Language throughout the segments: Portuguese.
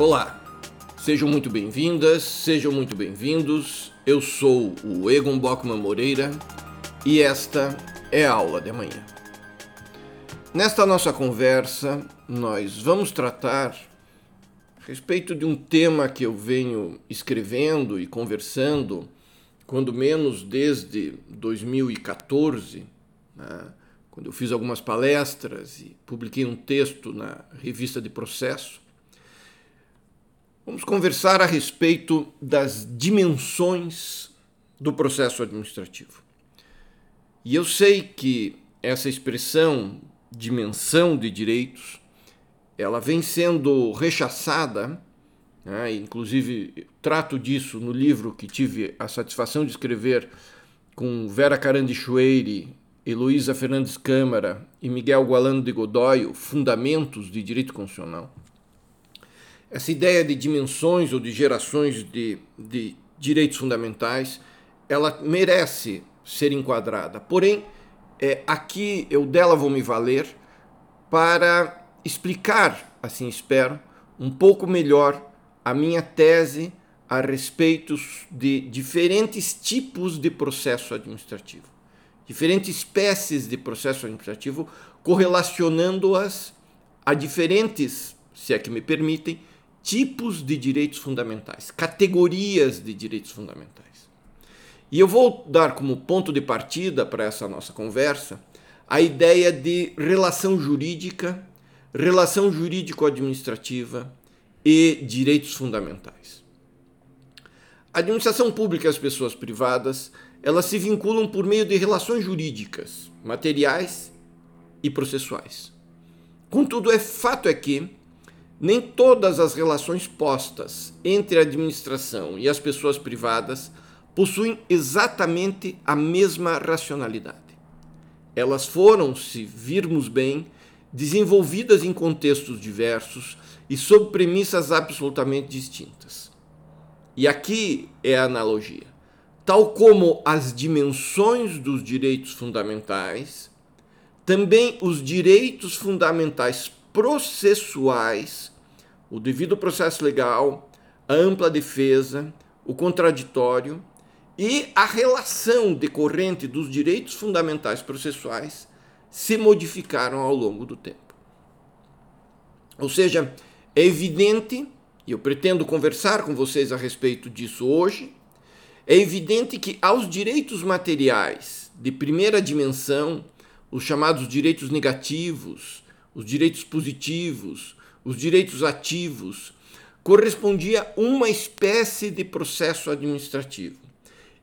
Olá, sejam muito bem-vindas, sejam muito bem-vindos. Eu sou o Egon Bockman Moreira e esta é a aula de amanhã. Nesta nossa conversa, nós vamos tratar a respeito de um tema que eu venho escrevendo e conversando, quando menos desde 2014, né, quando eu fiz algumas palestras e publiquei um texto na revista de Processo Vamos conversar a respeito das dimensões do processo administrativo. E eu sei que essa expressão dimensão de direitos, ela vem sendo rechaçada, né? inclusive trato disso no livro que tive a satisfação de escrever com Vera Carandichueire, Heloísa Fernandes Câmara e Miguel Gualano de Godoy, Fundamentos de Direito Constitucional. Essa ideia de dimensões ou de gerações de, de direitos fundamentais, ela merece ser enquadrada. Porém, é, aqui eu dela vou me valer para explicar, assim espero, um pouco melhor a minha tese a respeito de diferentes tipos de processo administrativo, diferentes espécies de processo administrativo, correlacionando-as a diferentes, se é que me permitem, tipos de direitos fundamentais, categorias de direitos fundamentais. E eu vou dar como ponto de partida para essa nossa conversa a ideia de relação jurídica, relação jurídico-administrativa e direitos fundamentais. A administração pública e as pessoas privadas, elas se vinculam por meio de relações jurídicas, materiais e processuais. Contudo, é fato é que nem todas as relações postas entre a administração e as pessoas privadas possuem exatamente a mesma racionalidade. Elas foram, se virmos bem, desenvolvidas em contextos diversos e sob premissas absolutamente distintas. E aqui é a analogia. Tal como as dimensões dos direitos fundamentais, também os direitos fundamentais processuais o devido processo legal, a ampla defesa, o contraditório e a relação decorrente dos direitos fundamentais processuais se modificaram ao longo do tempo. Ou seja, é evidente, e eu pretendo conversar com vocês a respeito disso hoje, é evidente que aos direitos materiais de primeira dimensão, os chamados direitos negativos, os direitos positivos, os direitos ativos, correspondia uma espécie de processo administrativo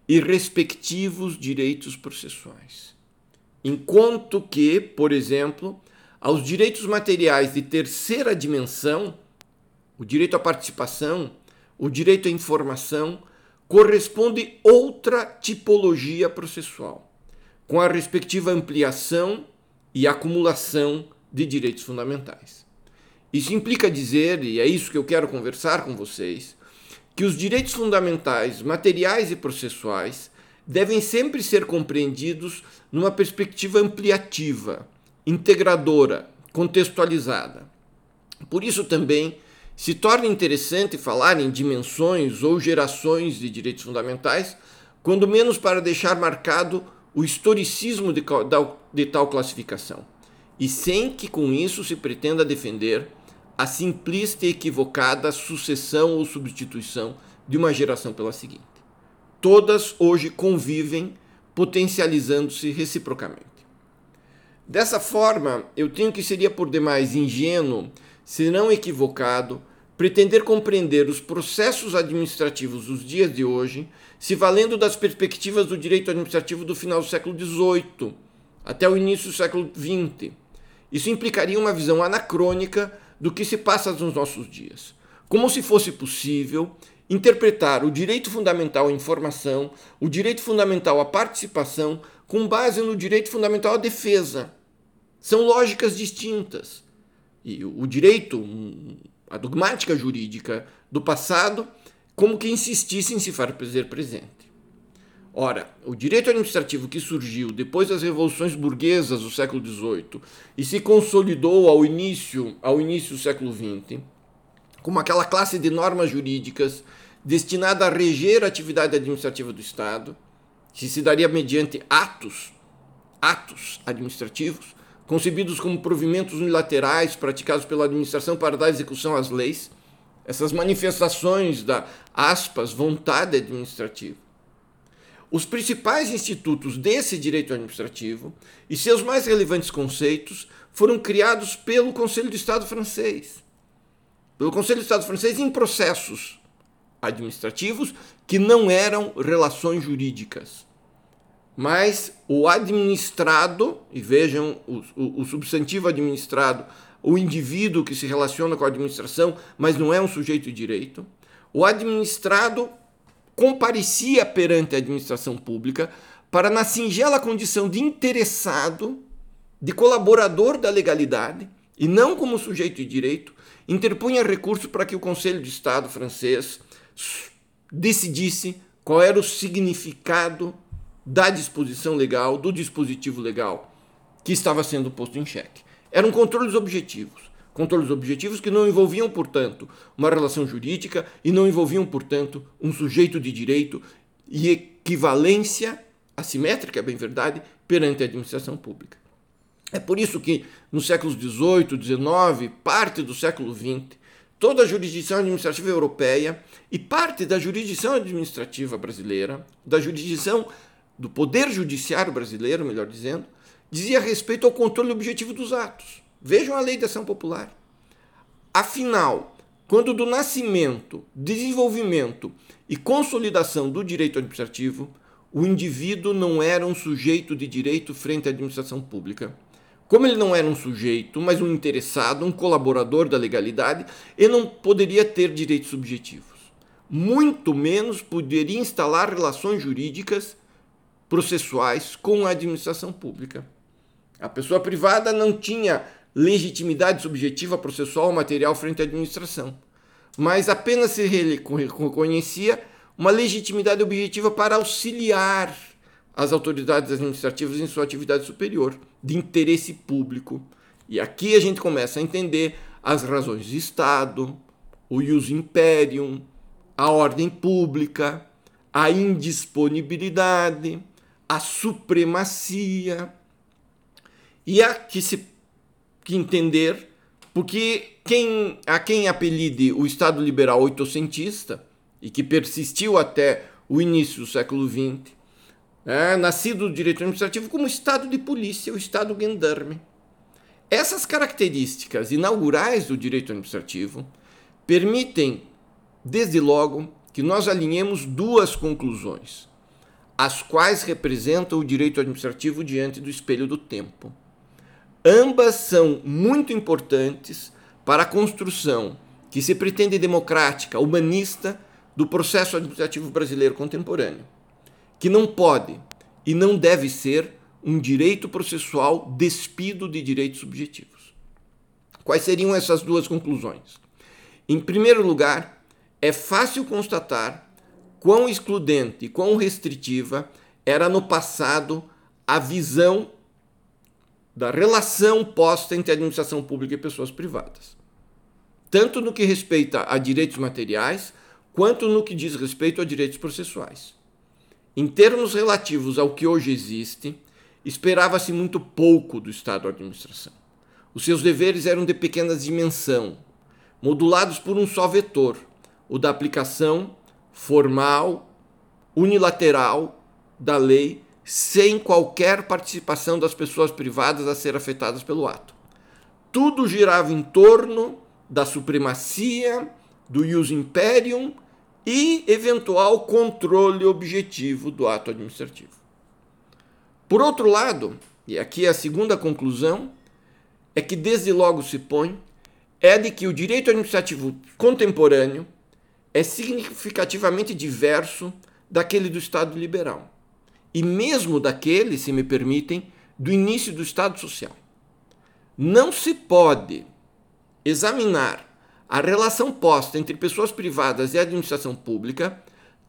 e respectivos direitos processuais. Enquanto que, por exemplo, aos direitos materiais de terceira dimensão, o direito à participação, o direito à informação, corresponde outra tipologia processual, com a respectiva ampliação e acumulação de direitos fundamentais. Isso implica dizer, e é isso que eu quero conversar com vocês, que os direitos fundamentais, materiais e processuais devem sempre ser compreendidos numa perspectiva ampliativa, integradora, contextualizada. Por isso também se torna interessante falar em dimensões ou gerações de direitos fundamentais, quando menos para deixar marcado o historicismo de, de tal classificação, e sem que com isso se pretenda defender a simplista e equivocada sucessão ou substituição de uma geração pela seguinte. Todas hoje convivem, potencializando-se reciprocamente. Dessa forma, eu tenho que seria por demais ingênuo, se não equivocado, pretender compreender os processos administrativos dos dias de hoje, se valendo das perspectivas do direito administrativo do final do século XVIII até o início do século XX. Isso implicaria uma visão anacrônica do que se passa nos nossos dias. Como se fosse possível interpretar o direito fundamental à informação, o direito fundamental à participação, com base no direito fundamental à defesa. São lógicas distintas. E o direito, a dogmática jurídica do passado, como que insistisse em se fazer presente. Ora, o direito administrativo que surgiu depois das revoluções burguesas do século XVIII e se consolidou ao início, ao início do século XX, como aquela classe de normas jurídicas destinada a reger a atividade administrativa do Estado, que se daria mediante atos, atos administrativos, concebidos como provimentos unilaterais praticados pela administração para dar execução às leis, essas manifestações da aspas vontade administrativa. Os principais institutos desse direito administrativo e seus mais relevantes conceitos foram criados pelo Conselho de Estado francês. Pelo Conselho de Estado francês em processos administrativos que não eram relações jurídicas. Mas o administrado, e vejam o, o, o substantivo administrado, o indivíduo que se relaciona com a administração, mas não é um sujeito de direito. O administrado comparecia perante a administração pública para, na singela condição de interessado, de colaborador da legalidade, e não como sujeito de direito, interpunha recurso para que o Conselho de Estado francês decidisse qual era o significado da disposição legal, do dispositivo legal que estava sendo posto em xeque. Eram controles objetivos. Controles objetivos que não envolviam, portanto, uma relação jurídica e não envolviam, portanto, um sujeito de direito e equivalência assimétrica, é bem verdade, perante a administração pública. É por isso que nos séculos XVIII, XIX, parte do século XX, toda a jurisdição administrativa europeia e parte da jurisdição administrativa brasileira, da jurisdição do poder judiciário brasileiro, melhor dizendo, dizia respeito ao controle objetivo dos atos. Vejam a lei da ação popular. Afinal, quando do nascimento, desenvolvimento e consolidação do direito administrativo, o indivíduo não era um sujeito de direito frente à administração pública. Como ele não era um sujeito, mas um interessado, um colaborador da legalidade, ele não poderia ter direitos subjetivos. Muito menos poderia instalar relações jurídicas processuais com a administração pública. A pessoa privada não tinha legitimidade subjetiva processual material frente à administração, mas apenas se reconhecia uma legitimidade objetiva para auxiliar as autoridades administrativas em sua atividade superior, de interesse público. E aqui a gente começa a entender as razões de Estado, o ius imperium, a ordem pública, a indisponibilidade, a supremacia, e há que se que entender, porque quem, a quem apelide o Estado liberal oitocentista, e que persistiu até o início do século XX, é, nascido do direito administrativo como Estado de polícia, o Estado gendarme. Essas características inaugurais do direito administrativo permitem, desde logo, que nós alinhemos duas conclusões, as quais representam o direito administrativo diante do espelho do tempo. Ambas são muito importantes para a construção que se pretende democrática, humanista, do processo administrativo brasileiro contemporâneo, que não pode e não deve ser um direito processual despido de direitos subjetivos. Quais seriam essas duas conclusões? Em primeiro lugar, é fácil constatar quão excludente e quão restritiva era no passado a visão da relação posta entre administração pública e pessoas privadas. Tanto no que respeita a direitos materiais, quanto no que diz respeito a direitos processuais. Em termos relativos ao que hoje existe, esperava-se muito pouco do Estado da administração. Os seus deveres eram de pequena dimensão, modulados por um só vetor, o da aplicação formal, unilateral da lei sem qualquer participação das pessoas privadas a ser afetadas pelo ato. Tudo girava em torno da supremacia, do ius imperium e eventual controle objetivo do ato administrativo. Por outro lado, e aqui é a segunda conclusão, é que desde logo se põe é de que o direito administrativo contemporâneo é significativamente diverso daquele do Estado liberal e mesmo daquele, se me permitem, do início do Estado Social. Não se pode examinar a relação posta entre pessoas privadas e administração pública,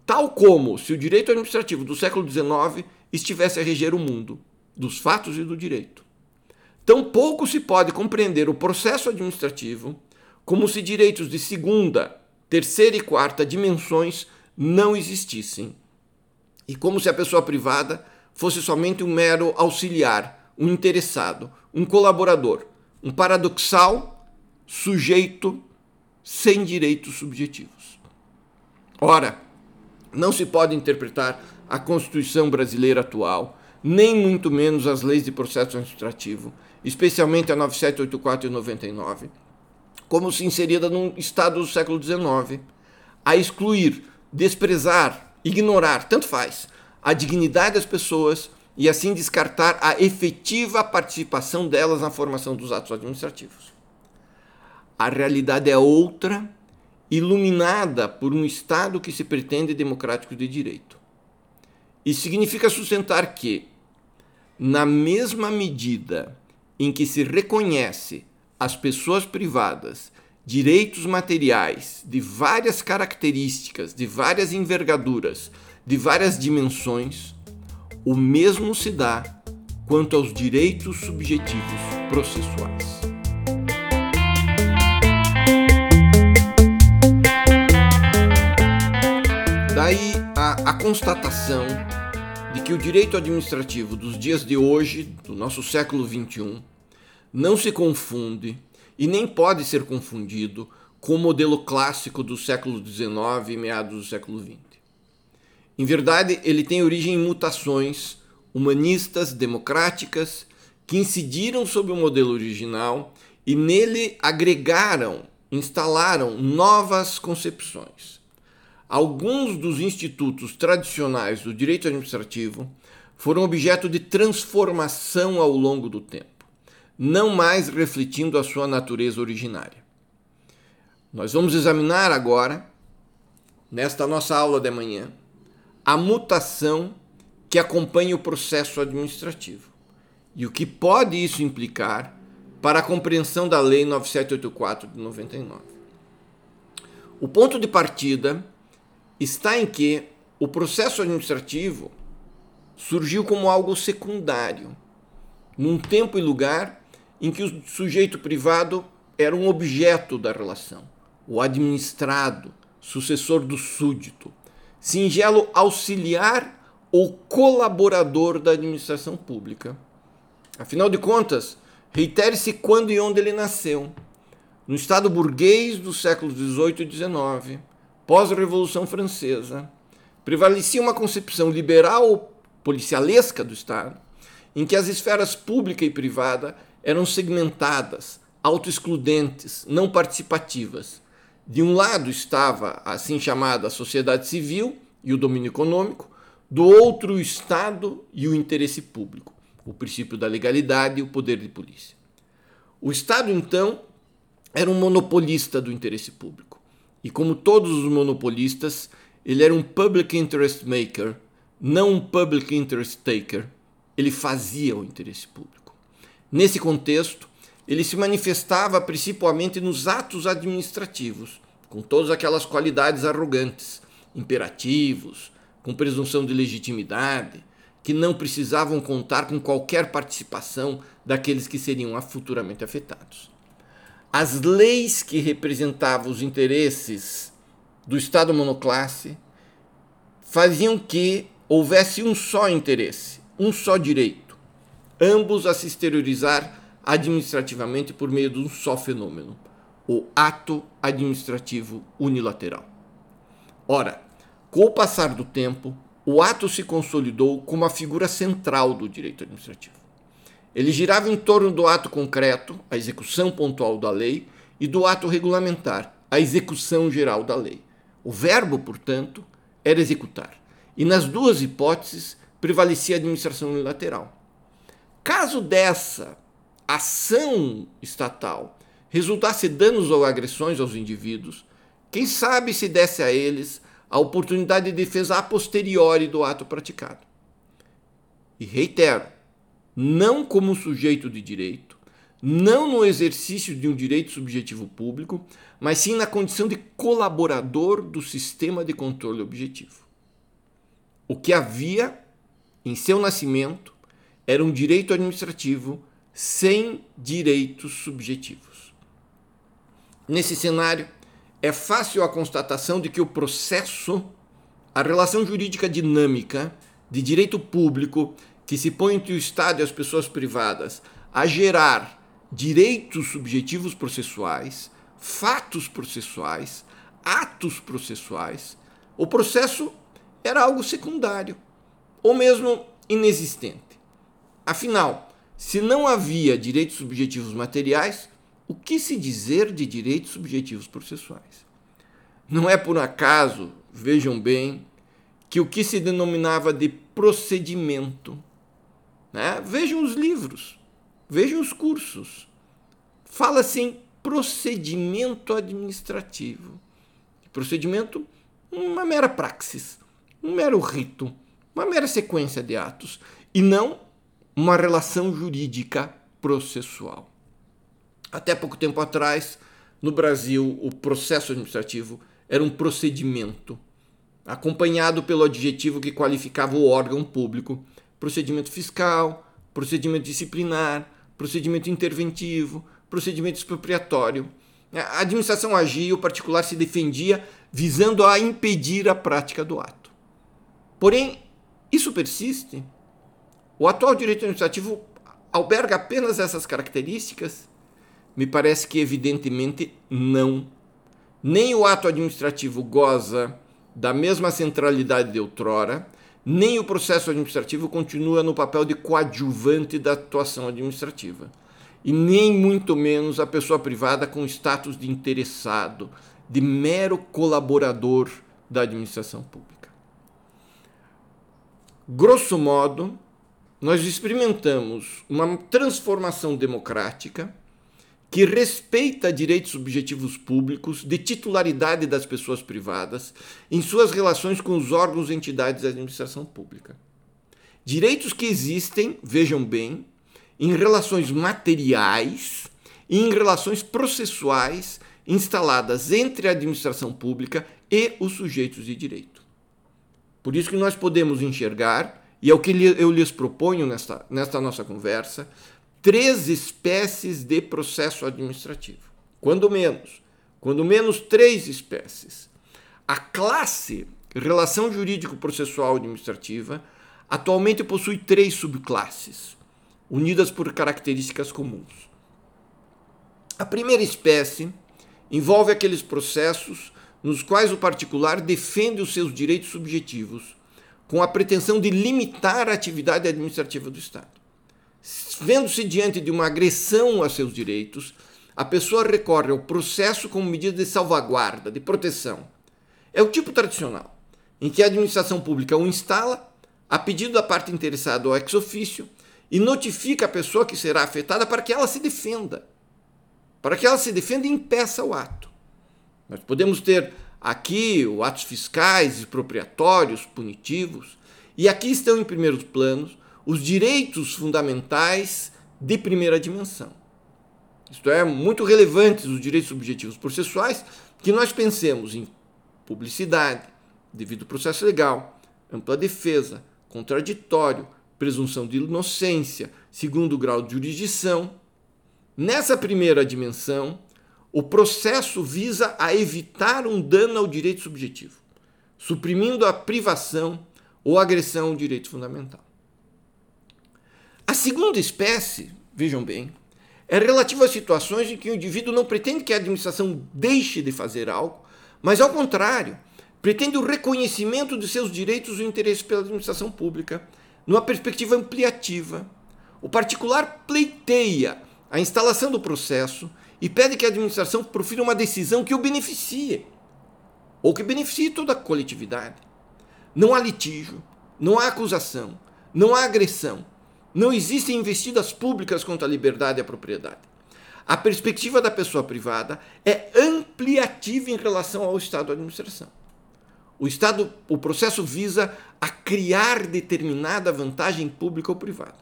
tal como se o direito administrativo do século XIX estivesse a reger o mundo, dos fatos e do direito. Tampouco se pode compreender o processo administrativo como se direitos de segunda, terceira e quarta dimensões não existissem, e como se a pessoa privada fosse somente um mero auxiliar, um interessado, um colaborador, um paradoxal sujeito sem direitos subjetivos. Ora, não se pode interpretar a Constituição brasileira atual, nem muito menos as leis de processo administrativo, especialmente a 9784 e 99, como se inserida num Estado do século XIX, a excluir, desprezar, ignorar, tanto faz, a dignidade das pessoas e assim descartar a efetiva participação delas na formação dos atos administrativos. A realidade é outra, iluminada por um Estado que se pretende democrático de direito. Isso significa sustentar que, na mesma medida em que se reconhece às pessoas privadas direitos materiais de várias características, de várias envergaduras, de várias dimensões, o mesmo se dá quanto aos direitos subjetivos processuais. Daí a, a constatação de que o direito administrativo dos dias de hoje, do nosso século XXI, não se confunde e nem pode ser confundido com o modelo clássico do século XIX e meados do século XX. Em verdade, ele tem origem em mutações humanistas, democráticas, que incidiram sobre o modelo original e nele agregaram, instalaram novas concepções. Alguns dos institutos tradicionais do direito administrativo foram objeto de transformação ao longo do tempo não mais refletindo a sua natureza originária. Nós vamos examinar agora, nesta nossa aula de manhã, a mutação que acompanha o processo administrativo e o que pode isso implicar para a compreensão da Lei 9784 de 99. O ponto de partida está em que o processo administrativo surgiu como algo secundário, num tempo e lugar em que o sujeito privado era um objeto da relação, o administrado, sucessor do súdito, singelo auxiliar ou colaborador da administração pública. Afinal de contas, reitere-se quando e onde ele nasceu. No Estado burguês dos séculos XVIII e XIX, pós-Revolução Francesa, prevalecia uma concepção liberal policialesca do Estado, em que as esferas pública e privada eram segmentadas, autoexcludentes, não participativas. De um lado estava a assim chamada sociedade civil e o domínio econômico, do outro o Estado e o interesse público, o princípio da legalidade e o poder de polícia. O Estado, então, era um monopolista do interesse público. E como todos os monopolistas, ele era um public interest maker, não um public interest taker. Ele fazia o interesse público. Nesse contexto, ele se manifestava principalmente nos atos administrativos, com todas aquelas qualidades arrogantes, imperativos, com presunção de legitimidade, que não precisavam contar com qualquer participação daqueles que seriam futuramente afetados. As leis que representavam os interesses do Estado monoclasse faziam que houvesse um só interesse, um só direito ambos a se exteriorizar administrativamente por meio de um só fenômeno, o ato administrativo unilateral. Ora, com o passar do tempo, o ato se consolidou como a figura central do direito administrativo. Ele girava em torno do ato concreto, a execução pontual da lei, e do ato regulamentar, a execução geral da lei. O verbo, portanto, era executar. E nas duas hipóteses prevalecia a administração unilateral. Caso dessa ação estatal resultasse danos ou agressões aos indivíduos, quem sabe se desse a eles a oportunidade de defesa a posteriori do ato praticado. E reitero, não como sujeito de direito, não no exercício de um direito subjetivo público, mas sim na condição de colaborador do sistema de controle objetivo. O que havia em seu nascimento era um direito administrativo sem direitos subjetivos. Nesse cenário, é fácil a constatação de que o processo, a relação jurídica dinâmica de direito público que se põe entre o Estado e as pessoas privadas a gerar direitos subjetivos processuais, fatos processuais, atos processuais, o processo era algo secundário ou mesmo inexistente. Afinal, se não havia direitos subjetivos materiais, o que se dizer de direitos subjetivos processuais? Não é por acaso, vejam bem, que o que se denominava de procedimento. Né? Vejam os livros, vejam os cursos. Fala-se em procedimento administrativo. Procedimento, uma mera praxis, um mero rito, uma mera sequência de atos, e não uma relação jurídica processual. Até pouco tempo atrás, no Brasil, o processo administrativo era um procedimento, acompanhado pelo adjetivo que qualificava o órgão público: procedimento fiscal, procedimento disciplinar, procedimento interventivo, procedimento expropriatório. A administração agia e o particular se defendia visando a impedir a prática do ato. Porém, isso persiste? O atual direito administrativo alberga apenas essas características? Me parece que, evidentemente, não. Nem o ato administrativo goza da mesma centralidade de outrora, nem o processo administrativo continua no papel de coadjuvante da atuação administrativa. E nem muito menos a pessoa privada com status de interessado, de mero colaborador da administração pública. Grosso modo, nós experimentamos uma transformação democrática que respeita direitos subjetivos públicos de titularidade das pessoas privadas em suas relações com os órgãos e entidades da administração pública. Direitos que existem, vejam bem, em relações materiais e em relações processuais instaladas entre a administração pública e os sujeitos de direito. Por isso que nós podemos enxergar, e é o que eu lhes proponho nesta, nesta nossa conversa, três espécies de processo administrativo. Quando menos. Quando menos, três espécies. A classe Relação Jurídico-Processual Administrativa atualmente possui três subclasses, unidas por características comuns. A primeira espécie envolve aqueles processos nos quais o particular defende os seus direitos subjetivos, com a pretensão de limitar a atividade administrativa do Estado. Vendo-se diante de uma agressão a seus direitos, a pessoa recorre ao processo como medida de salvaguarda, de proteção. É o tipo tradicional, em que a administração pública o instala, a pedido da parte interessada ou ex ofício, e notifica a pessoa que será afetada para que ela se defenda. Para que ela se defenda e impeça o ato. Nós podemos ter aqui os atos fiscais, expropriatórios, punitivos, e aqui estão em primeiros planos os direitos fundamentais de primeira dimensão. Isto é, muito relevantes os direitos subjetivos processuais que nós pensemos em publicidade, devido processo legal, ampla defesa, contraditório, presunção de inocência, segundo grau de jurisdição. Nessa primeira dimensão, o processo visa a evitar um dano ao direito subjetivo, suprimindo a privação ou agressão ao direito fundamental. A segunda espécie, vejam bem, é relativa a situações em que o indivíduo não pretende que a administração deixe de fazer algo, mas, ao contrário, pretende o reconhecimento de seus direitos e interesse pela administração pública, numa perspectiva ampliativa. O particular pleiteia a instalação do processo e pede que a administração profira uma decisão que o beneficie, ou que beneficie toda a coletividade. Não há litígio, não há acusação, não há agressão não existem investidas públicas contra a liberdade e a propriedade. A perspectiva da pessoa privada é ampliativa em relação ao Estado de administração. O Estado, o processo visa a criar determinada vantagem pública ou privada.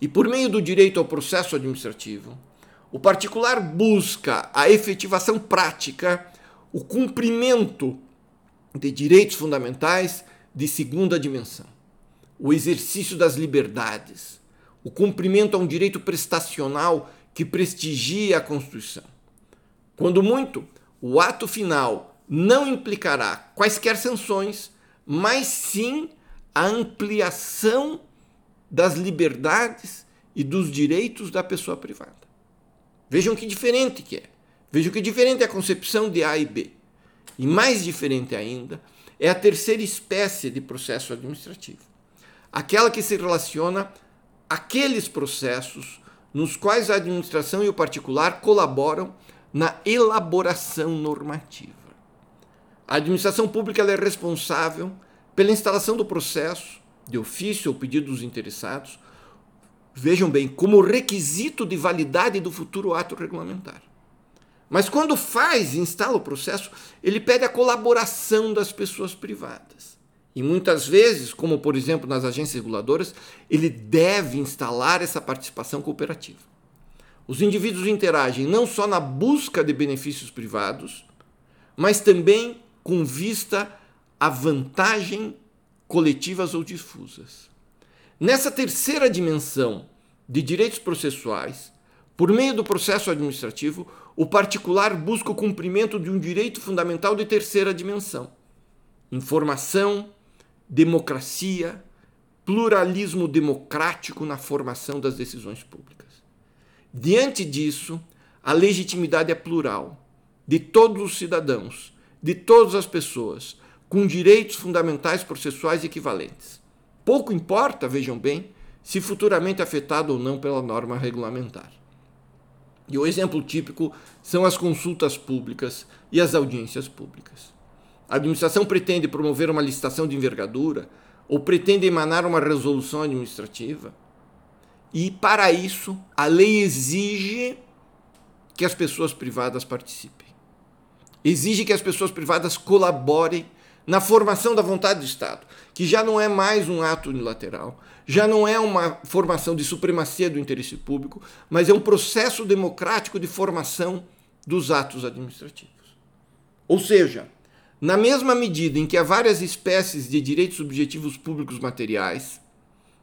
E por meio do direito ao processo administrativo, o particular busca a efetivação prática, o cumprimento de direitos fundamentais de segunda dimensão o exercício das liberdades, o cumprimento a um direito prestacional que prestigia a Constituição. Quando muito, o ato final não implicará quaisquer sanções, mas sim a ampliação das liberdades e dos direitos da pessoa privada. Vejam que diferente que é. Vejam que diferente é a concepção de A e B. E mais diferente ainda é a terceira espécie de processo administrativo. Aquela que se relaciona àqueles processos nos quais a administração e o particular colaboram na elaboração normativa. A administração pública é responsável pela instalação do processo, de ofício ou pedido dos interessados, vejam bem, como requisito de validade do futuro ato regulamentar. Mas quando faz e instala o processo, ele pede a colaboração das pessoas privadas. E muitas vezes, como por exemplo nas agências reguladoras, ele deve instalar essa participação cooperativa. Os indivíduos interagem não só na busca de benefícios privados, mas também com vista à vantagem coletivas ou difusas. Nessa terceira dimensão de direitos processuais, por meio do processo administrativo, o particular busca o cumprimento de um direito fundamental de terceira dimensão: informação, democracia, pluralismo democrático na formação das decisões públicas. Diante disso, a legitimidade é plural, de todos os cidadãos, de todas as pessoas, com direitos fundamentais processuais equivalentes. Pouco importa, vejam bem, se futuramente afetado ou não pela norma regulamentar. E o exemplo típico são as consultas públicas e as audiências públicas. A administração pretende promover uma licitação de envergadura ou pretende emanar uma resolução administrativa. E, para isso, a lei exige que as pessoas privadas participem. Exige que as pessoas privadas colaborem na formação da vontade do Estado, que já não é mais um ato unilateral, já não é uma formação de supremacia do interesse público, mas é um processo democrático de formação dos atos administrativos. Ou seja, na mesma medida em que há várias espécies de direitos subjetivos públicos materiais,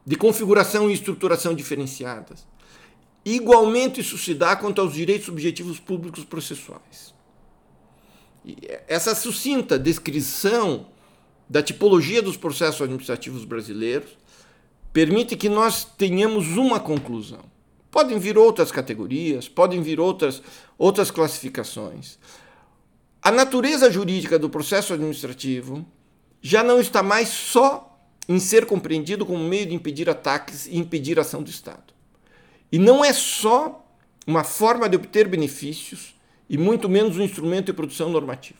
de configuração e estruturação diferenciadas, igualmente isso se dá quanto aos direitos subjetivos públicos processuais. Essa sucinta descrição da tipologia dos processos administrativos brasileiros permite que nós tenhamos uma conclusão. Podem vir outras categorias, podem vir outras, outras classificações. A natureza jurídica do processo administrativo já não está mais só em ser compreendido como meio de impedir ataques e impedir ação do Estado. E não é só uma forma de obter benefícios e muito menos um instrumento de produção normativa.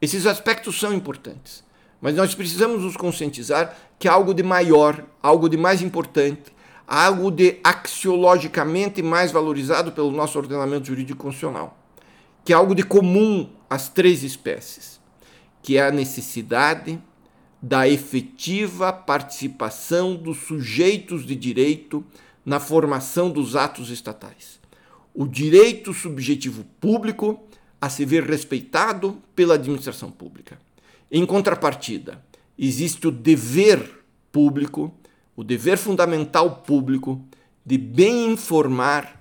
Esses aspectos são importantes. Mas nós precisamos nos conscientizar que algo de maior, algo de mais importante, algo de axiologicamente mais valorizado pelo nosso ordenamento jurídico constitucional, que é algo de comum às três espécies, que é a necessidade da efetiva participação dos sujeitos de direito na formação dos atos estatais. O direito subjetivo público a se ver respeitado pela administração pública. Em contrapartida, existe o dever público, o dever fundamental público de bem informar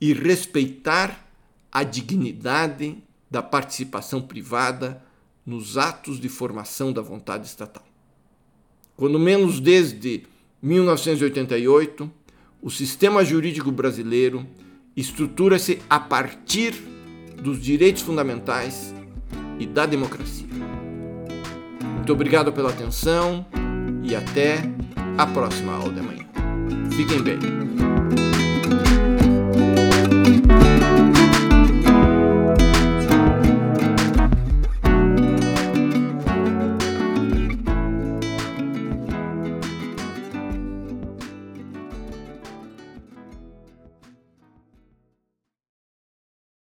e respeitar a dignidade da participação privada nos atos de formação da vontade estatal. Quando menos desde 1988, o sistema jurídico brasileiro estrutura-se a partir dos direitos fundamentais e da democracia. Muito obrigado pela atenção e até a próxima aula de amanhã. Fiquem bem.